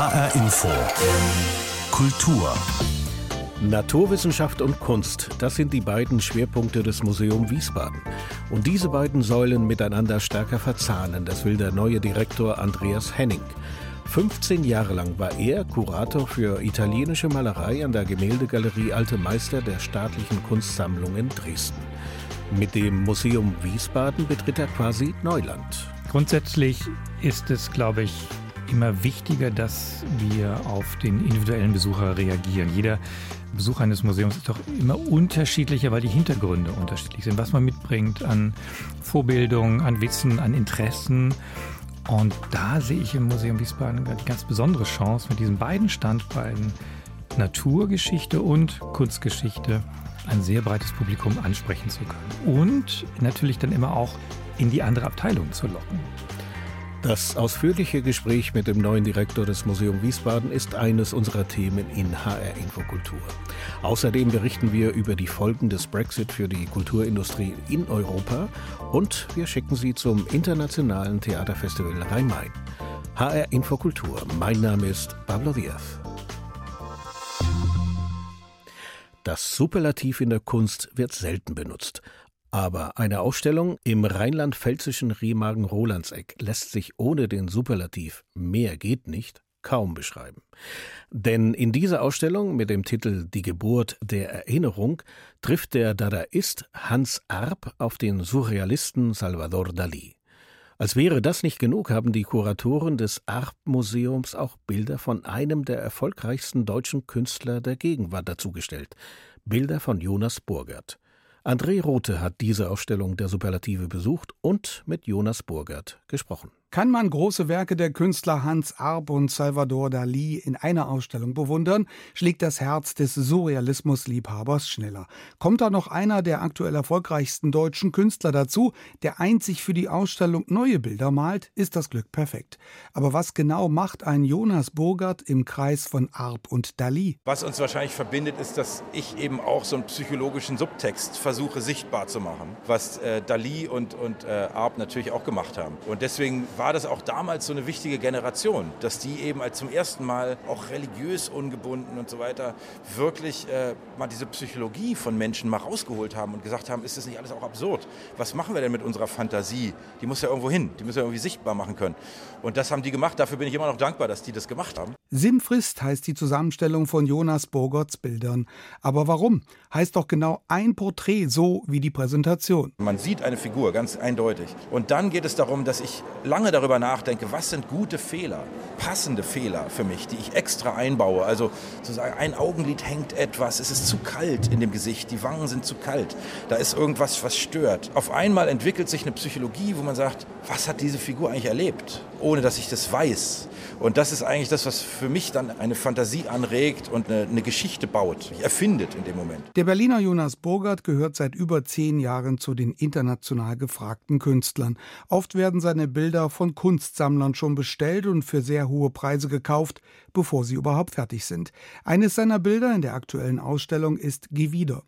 HR Info. Kultur. Naturwissenschaft und Kunst, das sind die beiden Schwerpunkte des Museum Wiesbaden. Und diese beiden Säulen miteinander stärker verzahnen, das will der neue Direktor Andreas Henning. 15 Jahre lang war er Kurator für italienische Malerei an der Gemäldegalerie Alte Meister der Staatlichen Kunstsammlung in Dresden. Mit dem Museum Wiesbaden betritt er quasi Neuland. Grundsätzlich ist es, glaube ich, immer wichtiger, dass wir auf den individuellen Besucher reagieren. Jeder Besuch eines Museums ist doch immer unterschiedlicher, weil die Hintergründe unterschiedlich sind, was man mitbringt an Vorbildung, an Wissen, an Interessen. Und da sehe ich im Museum Wiesbaden eine ganz besondere Chance, mit diesen beiden Standbeinen Naturgeschichte und Kunstgeschichte ein sehr breites Publikum ansprechen zu können. Und natürlich dann immer auch in die andere Abteilung zu locken. Das ausführliche Gespräch mit dem neuen Direktor des Museum Wiesbaden ist eines unserer Themen in HR Infokultur. Außerdem berichten wir über die Folgen des Brexit für die Kulturindustrie in Europa und wir schicken Sie zum internationalen Theaterfestival Rhein-Main. HR Infokultur. Mein Name ist Pablo Diaz. Das Superlativ in der Kunst wird selten benutzt. Aber eine Ausstellung im rheinland-pfälzischen Remagen-Rolandseck lässt sich ohne den Superlativ mehr geht nicht kaum beschreiben. Denn in dieser Ausstellung mit dem Titel Die Geburt der Erinnerung trifft der Dadaist Hans Arp auf den Surrealisten Salvador Dalí. Als wäre das nicht genug, haben die Kuratoren des Arp-Museums auch Bilder von einem der erfolgreichsten deutschen Künstler der Gegenwart dazugestellt. Bilder von Jonas Burgert. André Rothe hat diese Ausstellung der Superlative besucht und mit Jonas Burgert gesprochen. Kann man große Werke der Künstler Hans Arp und Salvador Dali in einer Ausstellung bewundern, schlägt das Herz des Surrealismus-Liebhabers schneller. Kommt da noch einer der aktuell erfolgreichsten deutschen Künstler dazu, der einzig für die Ausstellung neue Bilder malt, ist das Glück perfekt. Aber was genau macht ein Jonas Burgert im Kreis von Arp und Dali? Was uns wahrscheinlich verbindet, ist, dass ich eben auch so einen psychologischen Subtext versuche sichtbar zu machen, was äh, Dali und, und äh, Arp natürlich auch gemacht haben. Und deswegen war das auch damals so eine wichtige Generation, dass die eben als zum ersten Mal auch religiös ungebunden und so weiter wirklich äh, mal diese Psychologie von Menschen mal rausgeholt haben und gesagt haben, ist das nicht alles auch absurd? Was machen wir denn mit unserer Fantasie? Die muss ja irgendwo hin, die müssen wir irgendwie sichtbar machen können. Und das haben die gemacht. Dafür bin ich immer noch dankbar, dass die das gemacht haben. Sinnfrist heißt die Zusammenstellung von Jonas Bogerts Bildern. Aber warum? Heißt doch genau ein Porträt so wie die Präsentation. Man sieht eine Figur ganz eindeutig. Und dann geht es darum, dass ich lange darüber nachdenke, was sind gute Fehler, passende Fehler für mich, die ich extra einbaue. Also sozusagen ein Augenlid hängt etwas, es ist zu kalt in dem Gesicht, die Wangen sind zu kalt, da ist irgendwas, was stört. Auf einmal entwickelt sich eine Psychologie, wo man sagt, was hat diese Figur eigentlich erlebt, ohne dass ich das weiß. Und das ist eigentlich das, was für mich dann eine Fantasie anregt und eine, eine Geschichte baut, erfindet in dem Moment. Der Berliner Jonas Burgert gehört seit über zehn Jahren zu den international gefragten Künstlern. Oft werden seine Bilder von Kunstsammlern schon bestellt und für sehr hohe Preise gekauft, bevor sie überhaupt fertig sind. Eines seiner Bilder in der aktuellen Ausstellung ist Gewider.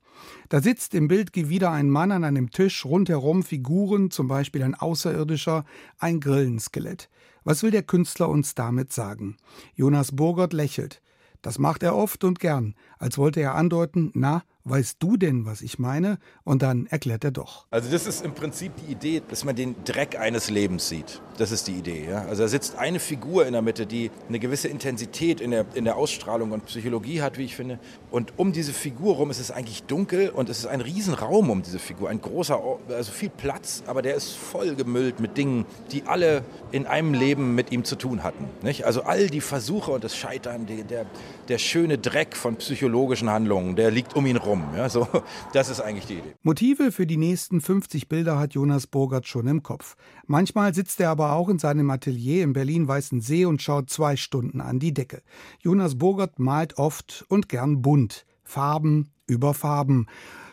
Da sitzt im Bild Gewider ein Mann an einem Tisch, rundherum Figuren, zum Beispiel ein Außerirdischer, ein Grillenskelett. Was will der Künstler uns damit sagen? Jonas Burgert lächelt. Das macht er oft und gern, als wollte er andeuten, na, weißt du denn, was ich meine? Und dann erklärt er doch. Also das ist im Prinzip die Idee, dass man den Dreck eines Lebens sieht. Das ist die Idee. Ja? Also da sitzt eine Figur in der Mitte, die eine gewisse Intensität in der, in der Ausstrahlung und Psychologie hat, wie ich finde. Und um diese Figur rum ist es eigentlich dunkel und es ist ein Riesenraum um diese Figur. Ein großer, also viel Platz, aber der ist voll gemüllt mit Dingen, die alle in einem Leben mit ihm zu tun hatten. Nicht? Also all die Versuche und das Scheitern, die, der, der schöne Dreck von psychologischen Handlungen, der liegt um ihn rum rum. Ja, so, das ist eigentlich die Idee. Motive für die nächsten 50 Bilder hat Jonas Burgert schon im Kopf. Manchmal sitzt er aber auch in seinem Atelier im Berlin-Weißensee und schaut zwei Stunden an die Decke. Jonas Burgert malt oft und gern bunt. Farben über Farben.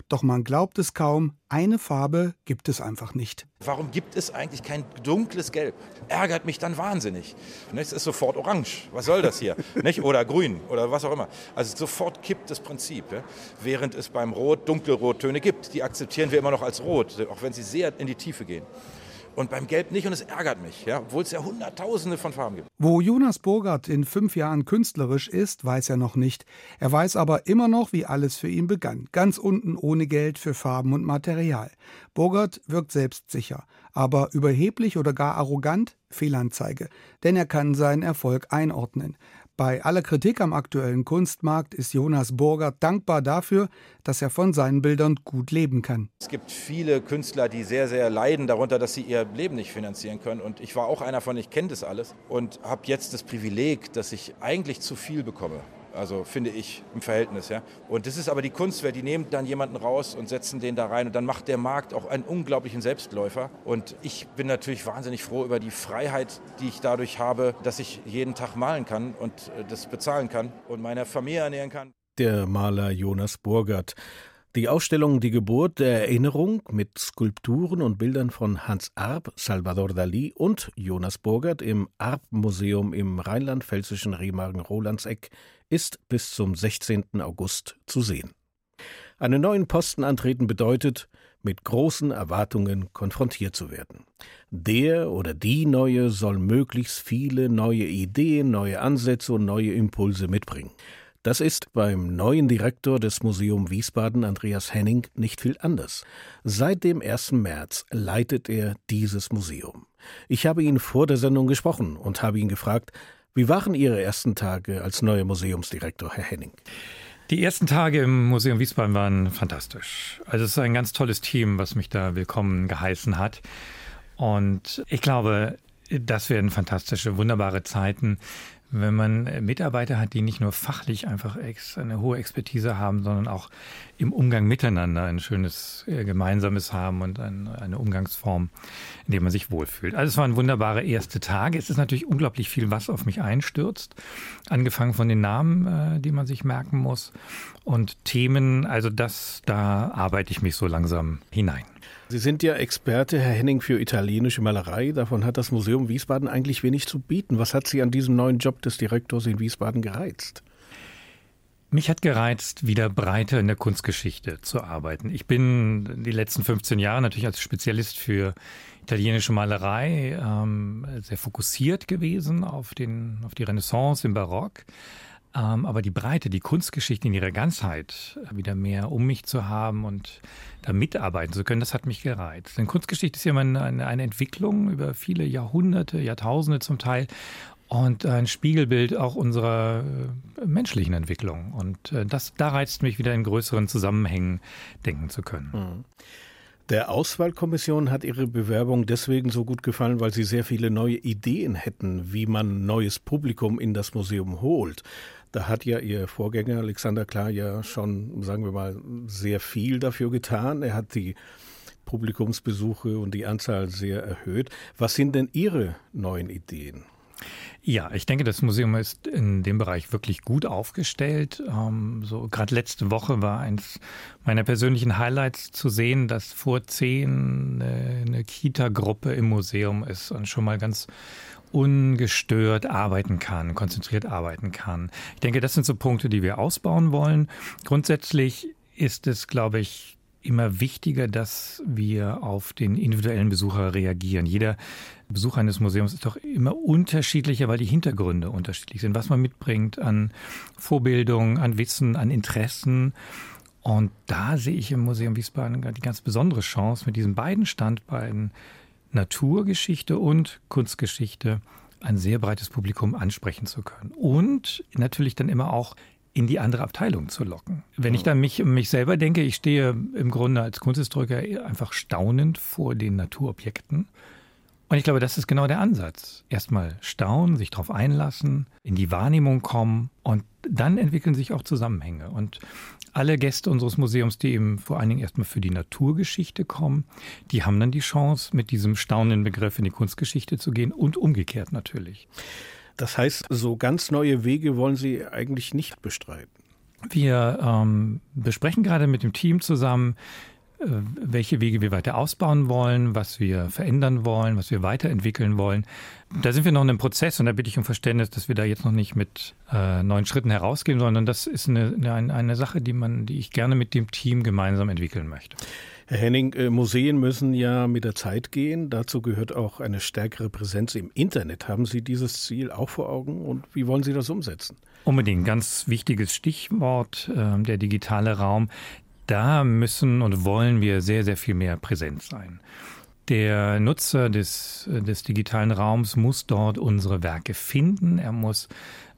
Doch man glaubt es kaum, eine Farbe gibt es einfach nicht. Warum gibt es eigentlich kein dunkles Gelb? Ärgert mich dann wahnsinnig. Es ist sofort orange. Was soll das hier? Oder grün oder was auch immer. Also sofort kippt das Prinzip. Während es beim Rot dunkelrottöne gibt. Die akzeptieren wir immer noch als rot, auch wenn sie sehr in die Tiefe gehen und beim Gelb nicht und es ärgert mich, ja, obwohl es ja Hunderttausende von Farben gibt. Wo Jonas Burgert in fünf Jahren künstlerisch ist, weiß er noch nicht. Er weiß aber immer noch, wie alles für ihn begann. Ganz unten ohne Geld für Farben und Material. Burgert wirkt selbstsicher. Aber überheblich oder gar arrogant? Fehlanzeige. Denn er kann seinen Erfolg einordnen. Bei aller Kritik am aktuellen Kunstmarkt ist Jonas Burger dankbar dafür, dass er von seinen Bildern gut leben kann. Es gibt viele Künstler, die sehr, sehr leiden darunter, dass sie ihr Leben nicht finanzieren können. Und ich war auch einer von, ich kenne das alles und habe jetzt das Privileg, dass ich eigentlich zu viel bekomme. Also finde ich im Verhältnis. Ja. Und das ist aber die Kunstwelt. Die nehmen dann jemanden raus und setzen den da rein. Und dann macht der Markt auch einen unglaublichen Selbstläufer. Und ich bin natürlich wahnsinnig froh über die Freiheit, die ich dadurch habe, dass ich jeden Tag malen kann und äh, das bezahlen kann und meine Familie ernähren kann. Der Maler Jonas Burgert. Die Ausstellung Die Geburt der Erinnerung mit Skulpturen und Bildern von Hans Arp, Salvador Dali und Jonas Burgert im Arp-Museum im rheinland-pfälzischen Remagen-Rolandseck ist bis zum 16. August zu sehen. Einen neuen Posten antreten bedeutet, mit großen Erwartungen konfrontiert zu werden. Der oder die Neue soll möglichst viele neue Ideen, neue Ansätze und neue Impulse mitbringen. Das ist beim neuen Direktor des Museum Wiesbaden, Andreas Henning, nicht viel anders. Seit dem 1. März leitet er dieses Museum. Ich habe ihn vor der Sendung gesprochen und habe ihn gefragt, wie waren Ihre ersten Tage als neuer Museumsdirektor, Herr Henning? Die ersten Tage im Museum Wiesbaden waren fantastisch. Also es ist ein ganz tolles Team, was mich da willkommen geheißen hat. Und ich glaube, das werden fantastische, wunderbare Zeiten wenn man Mitarbeiter hat, die nicht nur fachlich einfach eine hohe Expertise haben, sondern auch im Umgang miteinander ein schönes äh, Gemeinsames haben und eine Umgangsform, in der man sich wohlfühlt. Also es waren wunderbare erste Tage. Es ist natürlich unglaublich viel, was auf mich einstürzt. Angefangen von den Namen, äh, die man sich merken muss und Themen. Also das, da arbeite ich mich so langsam hinein. Sie sind ja Experte, Herr Henning, für italienische Malerei. Davon hat das Museum Wiesbaden eigentlich wenig zu bieten. Was hat Sie an diesem neuen Job des Direktors in Wiesbaden gereizt? Mich hat gereizt, wieder breiter in der Kunstgeschichte zu arbeiten. Ich bin die letzten 15 Jahre natürlich als Spezialist für italienische Malerei ähm, sehr fokussiert gewesen auf, den, auf die Renaissance, im Barock. Ähm, aber die Breite, die Kunstgeschichte in ihrer Ganzheit wieder mehr um mich zu haben und da mitarbeiten zu können, das hat mich gereizt. Denn Kunstgeschichte ist ja eine, eine Entwicklung über viele Jahrhunderte, Jahrtausende zum Teil und ein Spiegelbild auch unserer äh, menschlichen Entwicklung. Und äh, das, da reizt mich wieder in größeren Zusammenhängen denken zu können. Mhm. Der Auswahlkommission hat Ihre Bewerbung deswegen so gut gefallen, weil Sie sehr viele neue Ideen hätten, wie man neues Publikum in das Museum holt. Da hat ja Ihr Vorgänger Alexander Klar ja schon, sagen wir mal, sehr viel dafür getan. Er hat die Publikumsbesuche und die Anzahl sehr erhöht. Was sind denn Ihre neuen Ideen? Ja, ich denke, das Museum ist in dem Bereich wirklich gut aufgestellt. Ähm, so gerade letzte Woche war eins meiner persönlichen Highlights zu sehen, dass vor zehn eine, eine Kita-Gruppe im Museum ist und schon mal ganz ungestört arbeiten kann, konzentriert arbeiten kann. Ich denke, das sind so Punkte, die wir ausbauen wollen. Grundsätzlich ist es, glaube ich, immer wichtiger, dass wir auf den individuellen Besucher reagieren. Jeder Besucher eines Museums ist doch immer unterschiedlicher, weil die Hintergründe unterschiedlich sind, was man mitbringt an Vorbildung, an Wissen, an Interessen. Und da sehe ich im Museum Wiesbaden die ganz besondere Chance, mit diesen beiden Standbeinen Naturgeschichte und Kunstgeschichte ein sehr breites Publikum ansprechen zu können. Und natürlich dann immer auch in die andere Abteilung zu locken. Wenn ich dann mich, mich selber denke, ich stehe im Grunde als Kunsthistoriker einfach staunend vor den Naturobjekten. Und ich glaube, das ist genau der Ansatz. Erstmal staunen, sich darauf einlassen, in die Wahrnehmung kommen und dann entwickeln sich auch Zusammenhänge. Und alle Gäste unseres Museums, die eben vor allen Dingen erstmal für die Naturgeschichte kommen, die haben dann die Chance, mit diesem staunenden Begriff in die Kunstgeschichte zu gehen und umgekehrt natürlich. Das heißt, so ganz neue Wege wollen Sie eigentlich nicht bestreiten. Wir ähm, besprechen gerade mit dem Team zusammen, äh, welche Wege wir weiter ausbauen wollen, was wir verändern wollen, was wir weiterentwickeln wollen. Da sind wir noch in einem Prozess und da bitte ich um Verständnis, dass wir da jetzt noch nicht mit äh, neuen Schritten herausgehen, sondern das ist eine, eine, eine Sache, die man, die ich gerne mit dem Team gemeinsam entwickeln möchte. Herr Henning, äh, Museen müssen ja mit der Zeit gehen. Dazu gehört auch eine stärkere Präsenz im Internet. Haben Sie dieses Ziel auch vor Augen und wie wollen Sie das umsetzen? Unbedingt. Ganz wichtiges Stichwort, äh, der digitale Raum. Da müssen und wollen wir sehr, sehr viel mehr präsent sein. Der Nutzer des, des digitalen Raums muss dort unsere Werke finden. Er muss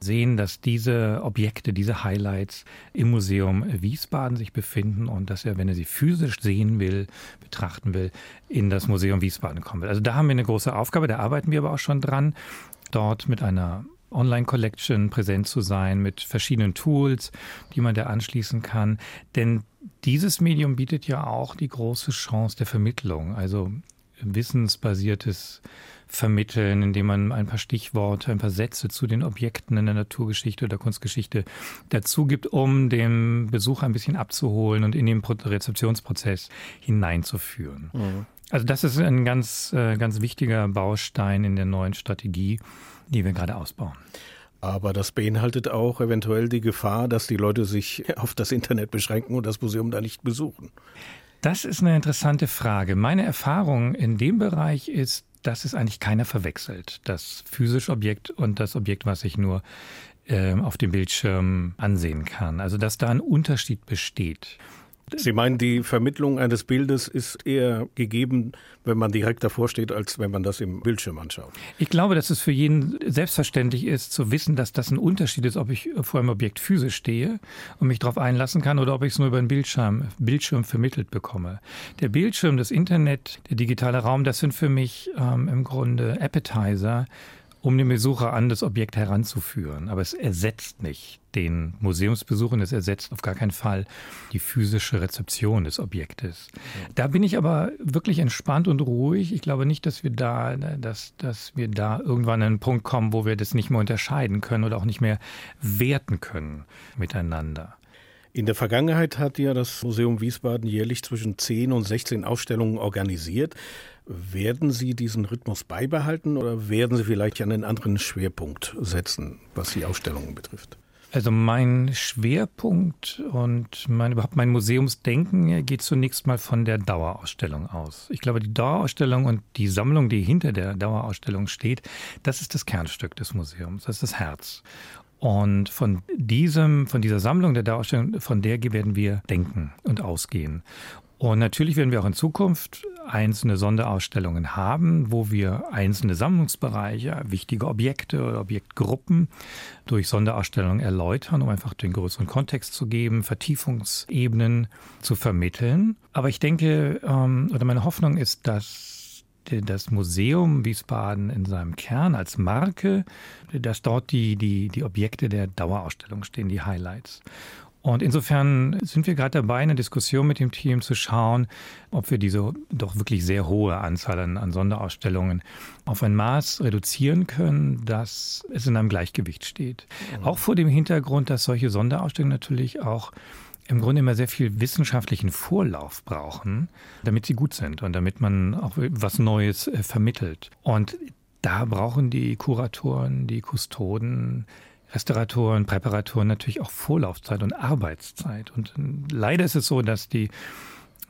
sehen, dass diese Objekte, diese Highlights im Museum Wiesbaden sich befinden und dass er, wenn er sie physisch sehen will, betrachten will, in das Museum Wiesbaden kommen will. Also da haben wir eine große Aufgabe, da arbeiten wir aber auch schon dran, dort mit einer Online-Collection präsent zu sein, mit verschiedenen Tools, die man da anschließen kann. Denn dieses Medium bietet ja auch die große Chance der Vermittlung. Also wissensbasiertes Vermitteln, indem man ein paar Stichworte, ein paar Sätze zu den Objekten in der Naturgeschichte oder Kunstgeschichte dazu gibt, um den Besucher ein bisschen abzuholen und in den Rezeptionsprozess hineinzuführen. Mhm. Also das ist ein ganz, äh, ganz wichtiger Baustein in der neuen Strategie, die wir gerade ausbauen. Aber das beinhaltet auch eventuell die Gefahr, dass die Leute sich auf das Internet beschränken und das Museum da nicht besuchen. Das ist eine interessante Frage. Meine Erfahrung in dem Bereich ist, dass es eigentlich keiner verwechselt. Das physische Objekt und das Objekt, was ich nur äh, auf dem Bildschirm ansehen kann. Also dass da ein Unterschied besteht. Sie meinen, die Vermittlung eines Bildes ist eher gegeben, wenn man direkt davor steht, als wenn man das im Bildschirm anschaut? Ich glaube, dass es für jeden selbstverständlich ist, zu wissen, dass das ein Unterschied ist, ob ich vor einem Objekt physisch stehe und mich darauf einlassen kann oder ob ich es nur über einen Bildschirm, Bildschirm vermittelt bekomme. Der Bildschirm, das Internet, der digitale Raum, das sind für mich ähm, im Grunde Appetizer um den Besucher an das Objekt heranzuführen. Aber es ersetzt nicht den Museumsbesuch und es ersetzt auf gar keinen Fall die physische Rezeption des Objektes. Da bin ich aber wirklich entspannt und ruhig. Ich glaube nicht, dass wir da, dass, dass wir da irgendwann an einen Punkt kommen, wo wir das nicht mehr unterscheiden können oder auch nicht mehr werten können miteinander. In der Vergangenheit hat ja das Museum Wiesbaden jährlich zwischen 10 und 16 Ausstellungen organisiert. Werden Sie diesen Rhythmus beibehalten oder werden Sie vielleicht einen anderen Schwerpunkt setzen, was die Ausstellungen betrifft? Also mein Schwerpunkt und mein, überhaupt mein Museumsdenken geht zunächst mal von der Dauerausstellung aus. Ich glaube, die Dauerausstellung und die Sammlung, die hinter der Dauerausstellung steht, das ist das Kernstück des Museums, das ist das Herz. Und von diesem, von dieser Sammlung der Dauerausstellung, von der werden wir denken und ausgehen. Und natürlich werden wir auch in Zukunft einzelne Sonderausstellungen haben, wo wir einzelne Sammlungsbereiche, wichtige Objekte oder Objektgruppen durch Sonderausstellungen erläutern, um einfach den größeren Kontext zu geben, Vertiefungsebenen zu vermitteln. Aber ich denke, ähm, oder meine Hoffnung ist, dass das Museum Wiesbaden in seinem Kern als Marke, dass dort die, die, die Objekte der Dauerausstellung stehen, die Highlights. Und insofern sind wir gerade dabei, eine Diskussion mit dem Team zu schauen, ob wir diese doch wirklich sehr hohe Anzahl an, an Sonderausstellungen auf ein Maß reduzieren können, dass es in einem Gleichgewicht steht. Mhm. Auch vor dem Hintergrund, dass solche Sonderausstellungen natürlich auch im Grunde immer sehr viel wissenschaftlichen Vorlauf brauchen, damit sie gut sind und damit man auch was Neues äh, vermittelt. Und da brauchen die Kuratoren, die Kustoden Restauratoren, Präparatoren natürlich auch Vorlaufzeit und Arbeitszeit. Und leider ist es so, dass die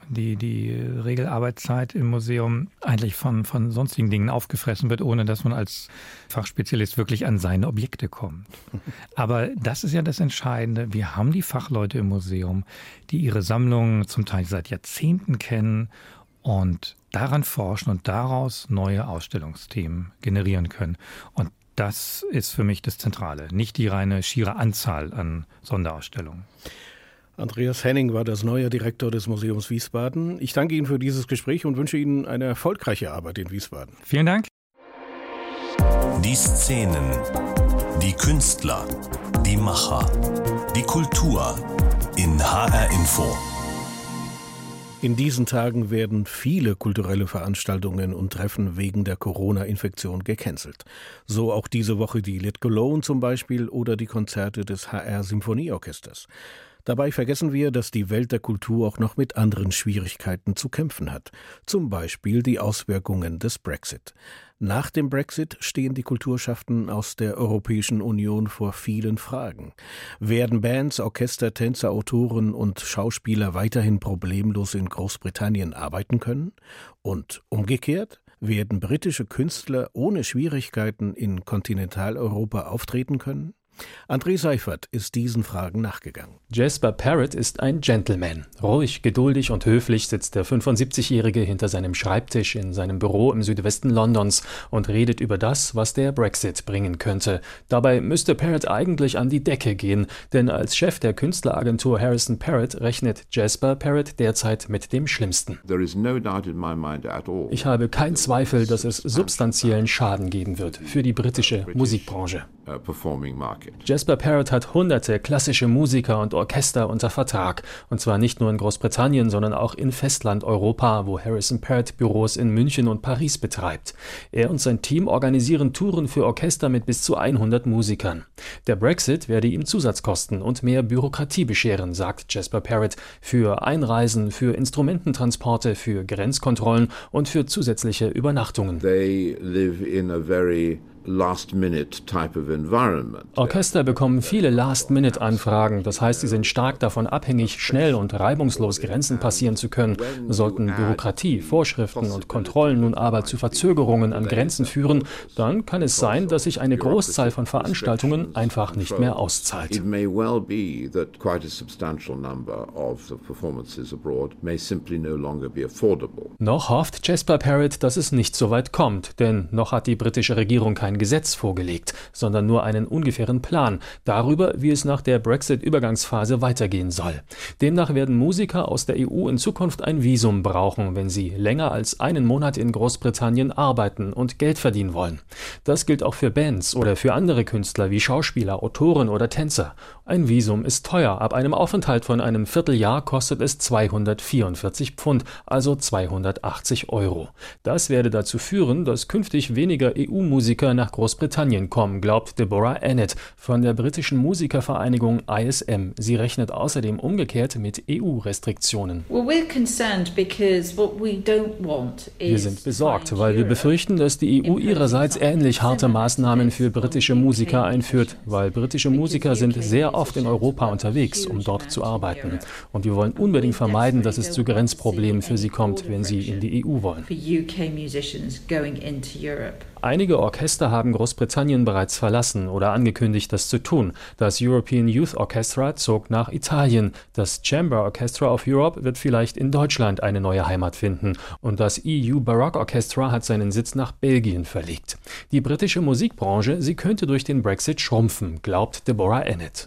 die, die Regelarbeitszeit im Museum eigentlich von, von sonstigen Dingen aufgefressen wird, ohne dass man als Fachspezialist wirklich an seine Objekte kommt. Aber das ist ja das Entscheidende. Wir haben die Fachleute im Museum, die ihre Sammlungen zum Teil seit Jahrzehnten kennen und daran forschen und daraus neue Ausstellungsthemen generieren können. Und das ist für mich das Zentrale, nicht die reine schiere Anzahl an Sonderausstellungen. Andreas Henning war das neue Direktor des Museums Wiesbaden. Ich danke Ihnen für dieses Gespräch und wünsche Ihnen eine erfolgreiche Arbeit in Wiesbaden. Vielen Dank. Die Szenen, die Künstler, die Macher, die Kultur in HR Info. In diesen Tagen werden viele kulturelle Veranstaltungen und Treffen wegen der Corona-Infektion gecancelt. So auch diese Woche die Lit Cologne zum Beispiel oder die Konzerte des HR Symphonieorchesters. Dabei vergessen wir, dass die Welt der Kultur auch noch mit anderen Schwierigkeiten zu kämpfen hat, zum Beispiel die Auswirkungen des Brexit. Nach dem Brexit stehen die Kulturschaften aus der Europäischen Union vor vielen Fragen. Werden Bands, Orchester, Tänzer, Autoren und Schauspieler weiterhin problemlos in Großbritannien arbeiten können? Und umgekehrt? Werden britische Künstler ohne Schwierigkeiten in Kontinentaleuropa auftreten können? André Seifert ist diesen Fragen nachgegangen. Jasper Parrott ist ein Gentleman. Ruhig, geduldig und höflich sitzt der 75-Jährige hinter seinem Schreibtisch in seinem Büro im Südwesten Londons und redet über das, was der Brexit bringen könnte. Dabei müsste Parrott eigentlich an die Decke gehen, denn als Chef der Künstleragentur Harrison Parrott rechnet Jasper Parrott derzeit mit dem Schlimmsten. Ich habe keinen Zweifel, dass es substanziellen Schaden geben wird für die britische Musikbranche. Uh, Jasper Parrott hat hunderte klassische Musiker und Orchester unter Vertrag. Und zwar nicht nur in Großbritannien, sondern auch in Festlandeuropa, wo Harrison Parrott Büros in München und Paris betreibt. Er und sein Team organisieren Touren für Orchester mit bis zu 100 Musikern. Der Brexit werde ihm Zusatzkosten und mehr Bürokratie bescheren, sagt Jasper Parrott, für Einreisen, für Instrumententransporte, für Grenzkontrollen und für zusätzliche Übernachtungen. They live in a very Orchester bekommen viele Last-Minute-Anfragen, das heißt, sie sind stark davon abhängig, schnell und reibungslos Grenzen passieren zu können. Sollten Bürokratie, Vorschriften und Kontrollen nun aber zu Verzögerungen an Grenzen führen, dann kann es sein, dass sich eine Großzahl von Veranstaltungen einfach nicht mehr auszahlt. Noch hofft Jasper Parrott, dass es nicht so weit kommt, denn noch hat die britische Regierung kein kein Gesetz vorgelegt, sondern nur einen ungefähren Plan darüber, wie es nach der Brexit-Übergangsphase weitergehen soll. Demnach werden Musiker aus der EU in Zukunft ein Visum brauchen, wenn sie länger als einen Monat in Großbritannien arbeiten und Geld verdienen wollen. Das gilt auch für Bands oder für andere Künstler wie Schauspieler, Autoren oder Tänzer. Ein Visum ist teuer. Ab einem Aufenthalt von einem Vierteljahr kostet es 244 Pfund, also 280 Euro. Das werde dazu führen, dass künftig weniger EU-Musiker nach Großbritannien kommen, glaubt Deborah Annett von der britischen Musikervereinigung ISM. Sie rechnet außerdem umgekehrt mit EU-Restriktionen. Wir sind besorgt, weil wir befürchten, dass die EU ihrerseits ähnlich harte Maßnahmen für britische Musiker einführt, weil britische Musiker sind sehr oft in Europa unterwegs, um dort zu arbeiten. Und wir wollen unbedingt vermeiden, dass es zu Grenzproblemen für sie kommt, wenn sie in die EU wollen. Einige Orchester haben Großbritannien bereits verlassen oder angekündigt, das zu tun. Das European Youth Orchestra zog nach Italien. Das Chamber Orchestra of Europe wird vielleicht in Deutschland eine neue Heimat finden. Und das EU Baroque Orchestra hat seinen Sitz nach Belgien verlegt. Die britische Musikbranche, sie könnte durch den Brexit schrumpfen, glaubt Deborah Ennett.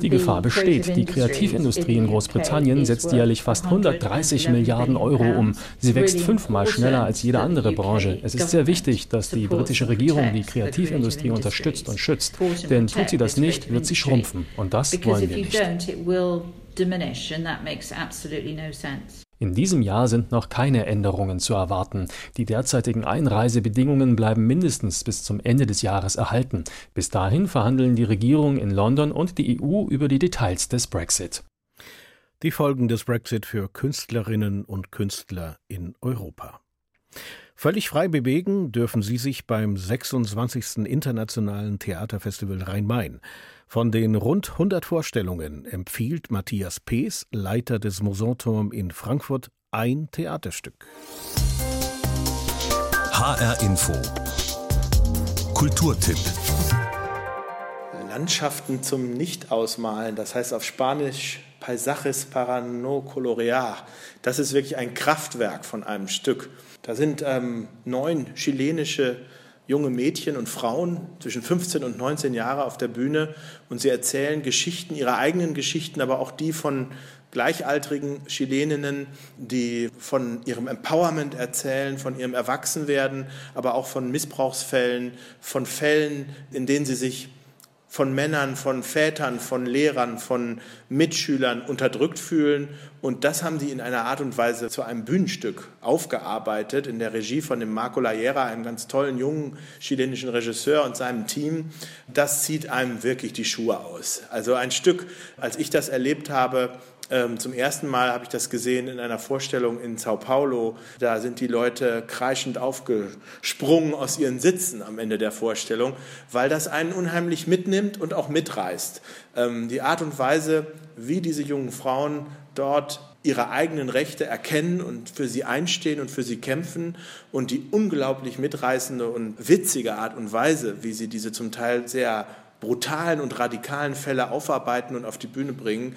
Die Gefahr besteht. Die Kreativindustrie in Großbritannien setzt jährlich fast 130 Milliarden Euro um. Sie wächst fünfmal schneller als jede andere Branche. Branche. Es ist sehr wichtig, dass die britische Regierung die Kreativindustrie unterstützt und schützt. Denn tut sie das nicht, wird sie schrumpfen. Und das wollen wir nicht. In diesem Jahr sind noch keine Änderungen zu erwarten. Die derzeitigen Einreisebedingungen bleiben mindestens bis zum Ende des Jahres erhalten. Bis dahin verhandeln die Regierung in London und die EU über die Details des Brexit. Die Folgen des Brexit für Künstlerinnen und Künstler in Europa. Völlig frei bewegen dürfen Sie sich beim 26. Internationalen Theaterfestival Rhein-Main. Von den rund 100 Vorstellungen empfiehlt Matthias Pees, Leiter des Mosanturm in Frankfurt, ein Theaterstück. HR Info Kulturtipp Landschaften zum Nicht-Ausmalen, das heißt auf Spanisch Paisajes para no colorear. Das ist wirklich ein Kraftwerk von einem Stück. Da sind ähm, neun chilenische junge Mädchen und Frauen zwischen 15 und 19 Jahre auf der Bühne und sie erzählen Geschichten, ihre eigenen Geschichten, aber auch die von gleichaltrigen Chileninnen, die von ihrem Empowerment erzählen, von ihrem Erwachsenwerden, aber auch von Missbrauchsfällen, von Fällen, in denen sie sich von Männern, von Vätern, von Lehrern, von Mitschülern unterdrückt fühlen. Und das haben sie in einer Art und Weise zu einem Bühnenstück aufgearbeitet, in der Regie von dem Marco Laiera, einem ganz tollen jungen chilenischen Regisseur und seinem Team. Das zieht einem wirklich die Schuhe aus. Also ein Stück, als ich das erlebt habe, ähm, zum ersten Mal habe ich das gesehen in einer Vorstellung in Sao Paulo. Da sind die Leute kreischend aufgesprungen aus ihren Sitzen am Ende der Vorstellung, weil das einen unheimlich mitnimmt und auch mitreißt. Ähm, die Art und Weise, wie diese jungen Frauen dort ihre eigenen Rechte erkennen und für sie einstehen und für sie kämpfen und die unglaublich mitreißende und witzige Art und Weise, wie sie diese zum Teil sehr brutalen und radikalen Fälle aufarbeiten und auf die Bühne bringen,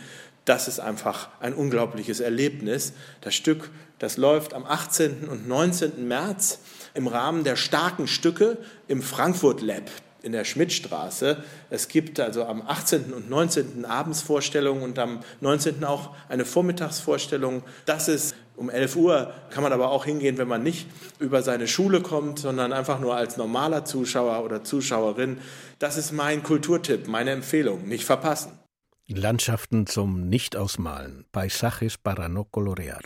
das ist einfach ein unglaubliches Erlebnis. Das Stück, das läuft am 18. und 19. März im Rahmen der starken Stücke im Frankfurt Lab in der Schmidtstraße. Es gibt also am 18. und 19. Abendsvorstellungen und am 19. auch eine Vormittagsvorstellung. Das ist um 11 Uhr, kann man aber auch hingehen, wenn man nicht über seine Schule kommt, sondern einfach nur als normaler Zuschauer oder Zuschauerin. Das ist mein Kulturtipp, meine Empfehlung. Nicht verpassen. Landschaften zum Nicht-Ausmalen, Paisajes para no colorear.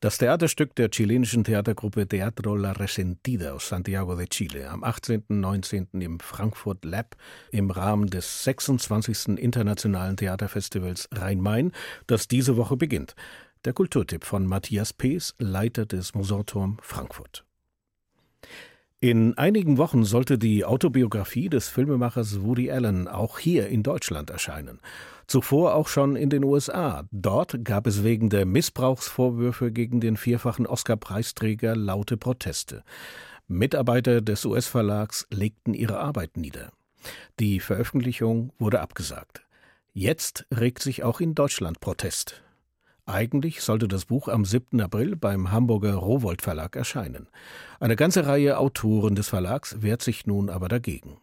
Das Theaterstück der chilenischen Theatergruppe Teatro La Resentida aus Santiago de Chile am 18. und 19. im Frankfurt Lab im Rahmen des 26. Internationalen Theaterfestivals Rhein-Main, das diese Woche beginnt. Der Kulturtipp von Matthias Pees, Leiter des Musanturm Frankfurt. In einigen Wochen sollte die Autobiografie des Filmemachers Woody Allen auch hier in Deutschland erscheinen. Zuvor auch schon in den USA. Dort gab es wegen der Missbrauchsvorwürfe gegen den vierfachen Oscar-Preisträger laute Proteste. Mitarbeiter des US-Verlags legten ihre Arbeit nieder. Die Veröffentlichung wurde abgesagt. Jetzt regt sich auch in Deutschland Protest. Eigentlich sollte das Buch am 7. April beim Hamburger Rowold Verlag erscheinen. Eine ganze Reihe Autoren des Verlags wehrt sich nun aber dagegen.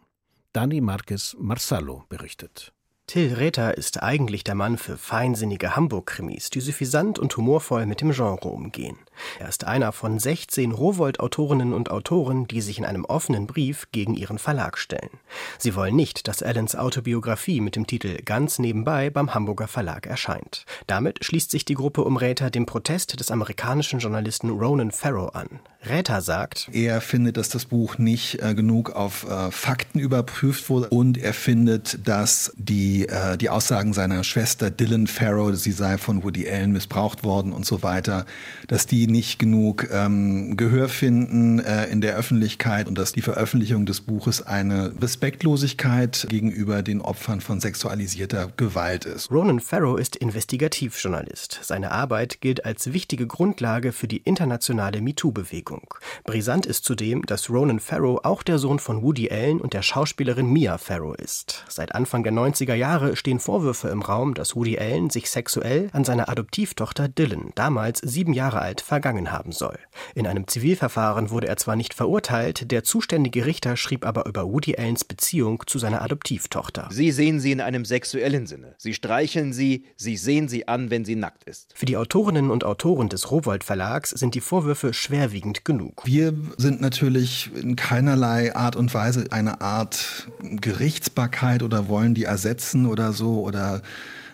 Dani Marquez Marsallo berichtet. Till Räther ist eigentlich der Mann für feinsinnige Hamburg-Krimis, die suffisant und humorvoll mit dem Genre umgehen. Er ist einer von 16 Rowold-Autorinnen und Autoren, die sich in einem offenen Brief gegen ihren Verlag stellen. Sie wollen nicht, dass Allens Autobiografie mit dem Titel Ganz nebenbei beim Hamburger Verlag erscheint. Damit schließt sich die Gruppe um Räther dem Protest des amerikanischen Journalisten Ronan Farrow an. Räther sagt, er findet, dass das Buch nicht äh, genug auf äh, Fakten überprüft wurde und er findet, dass die, äh, die Aussagen seiner Schwester Dylan Farrow, sie sei von Woody Allen missbraucht worden und so weiter, dass die nicht genug ähm, Gehör finden äh, in der Öffentlichkeit und dass die Veröffentlichung des Buches eine Respektlosigkeit gegenüber den Opfern von sexualisierter Gewalt ist. Ronan Farrow ist Investigativjournalist. Seine Arbeit gilt als wichtige Grundlage für die internationale MeToo-Bewegung. Brisant ist zudem, dass Ronan Farrow auch der Sohn von Woody Allen und der Schauspielerin Mia Farrow ist. Seit Anfang der 90er Jahre stehen Vorwürfe im Raum, dass Woody Allen sich sexuell an seiner Adoptivtochter Dylan, damals sieben Jahre alt, vergangen haben soll. In einem Zivilverfahren wurde er zwar nicht verurteilt, der zuständige Richter schrieb aber über Woody Allens Beziehung zu seiner Adoptivtochter. Sie sehen sie in einem sexuellen Sinne. Sie streicheln sie, sie sehen sie an, wenn sie nackt ist. Für die Autorinnen und Autoren des Rowold Verlags sind die Vorwürfe schwerwiegend genug. Wir sind natürlich in keinerlei Art und Weise eine Art Gerichtsbarkeit oder wollen die ersetzen oder so oder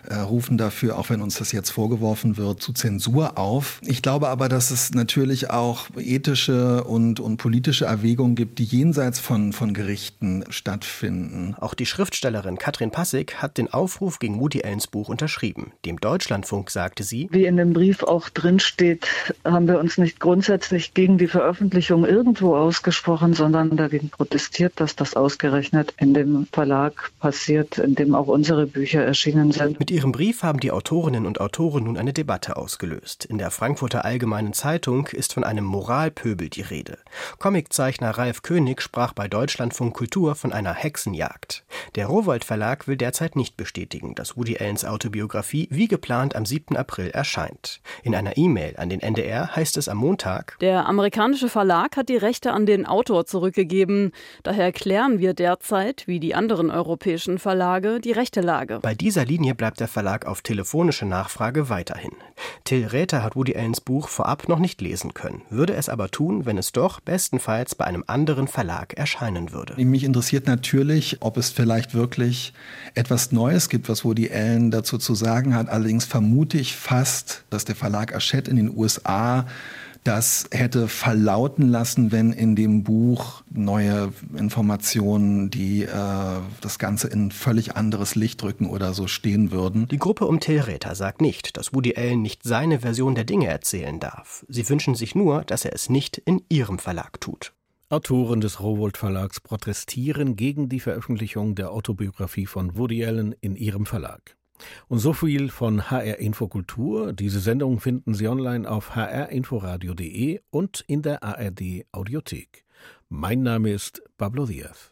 äh, rufen dafür, auch wenn uns das jetzt vorgeworfen wird, zu Zensur auf. Ich glaube aber, dass es natürlich auch ethische und, und politische Erwägungen gibt, die jenseits von, von Gerichten stattfinden. Auch die Schriftstellerin Katrin Passig hat den Aufruf gegen Woody Allens Buch unterschrieben. Dem Deutschlandfunk sagte sie, wie in dem Brief auch drinsteht, haben wir uns nicht grundsätzlich gegen die Veröffentlichung irgendwo ausgesprochen, sondern dagegen protestiert, dass das ausgerechnet in dem Verlag passiert, in dem auch unsere Bücher erschienen sind. Mit ihrem Brief haben die Autorinnen und Autoren nun eine Debatte ausgelöst. In der Frankfurter Allgemeinen Zeitung ist von einem Moralpöbel die Rede. Comiczeichner Ralf König sprach bei Deutschlandfunk Kultur von einer Hexenjagd. Der Rowold Verlag will derzeit nicht bestätigen, dass Woody Allens Autobiografie wie geplant am 7. April erscheint. In einer E-Mail an den NDR heißt es am Montag: Der amerikanische Verlag hat die Rechte an den Autor zurückgegeben. Daher klären wir derzeit, wie die anderen europäischen Verlage, die Rechtelage. Bei dieser Linie bleibt der Verlag auf telefonische Nachfrage weiterhin. Till Räther hat Woody Allens Buch vorab noch nicht lesen können, würde es aber tun, wenn es doch bestenfalls bei einem anderen Verlag erscheinen würde. Mich interessiert natürlich, ob es vielleicht wirklich etwas Neues gibt, was Woody Allen dazu zu sagen hat. Allerdings vermute ich fast, dass der Verlag Hachette in den USA das hätte verlauten lassen, wenn in dem Buch neue Informationen, die äh, das Ganze in völlig anderes Licht drücken oder so stehen würden. Die Gruppe um Tillräther sagt nicht, dass Woody Allen nicht seine Version der Dinge erzählen darf. Sie wünschen sich nur, dass er es nicht in ihrem Verlag tut. Autoren des Rowold Verlags protestieren gegen die Veröffentlichung der Autobiografie von Woody Allen in ihrem Verlag. Und so viel von HR Infokultur. Diese Sendung finden Sie online auf hrinforadio.de und in der ARD Audiothek. Mein Name ist Pablo Diaz.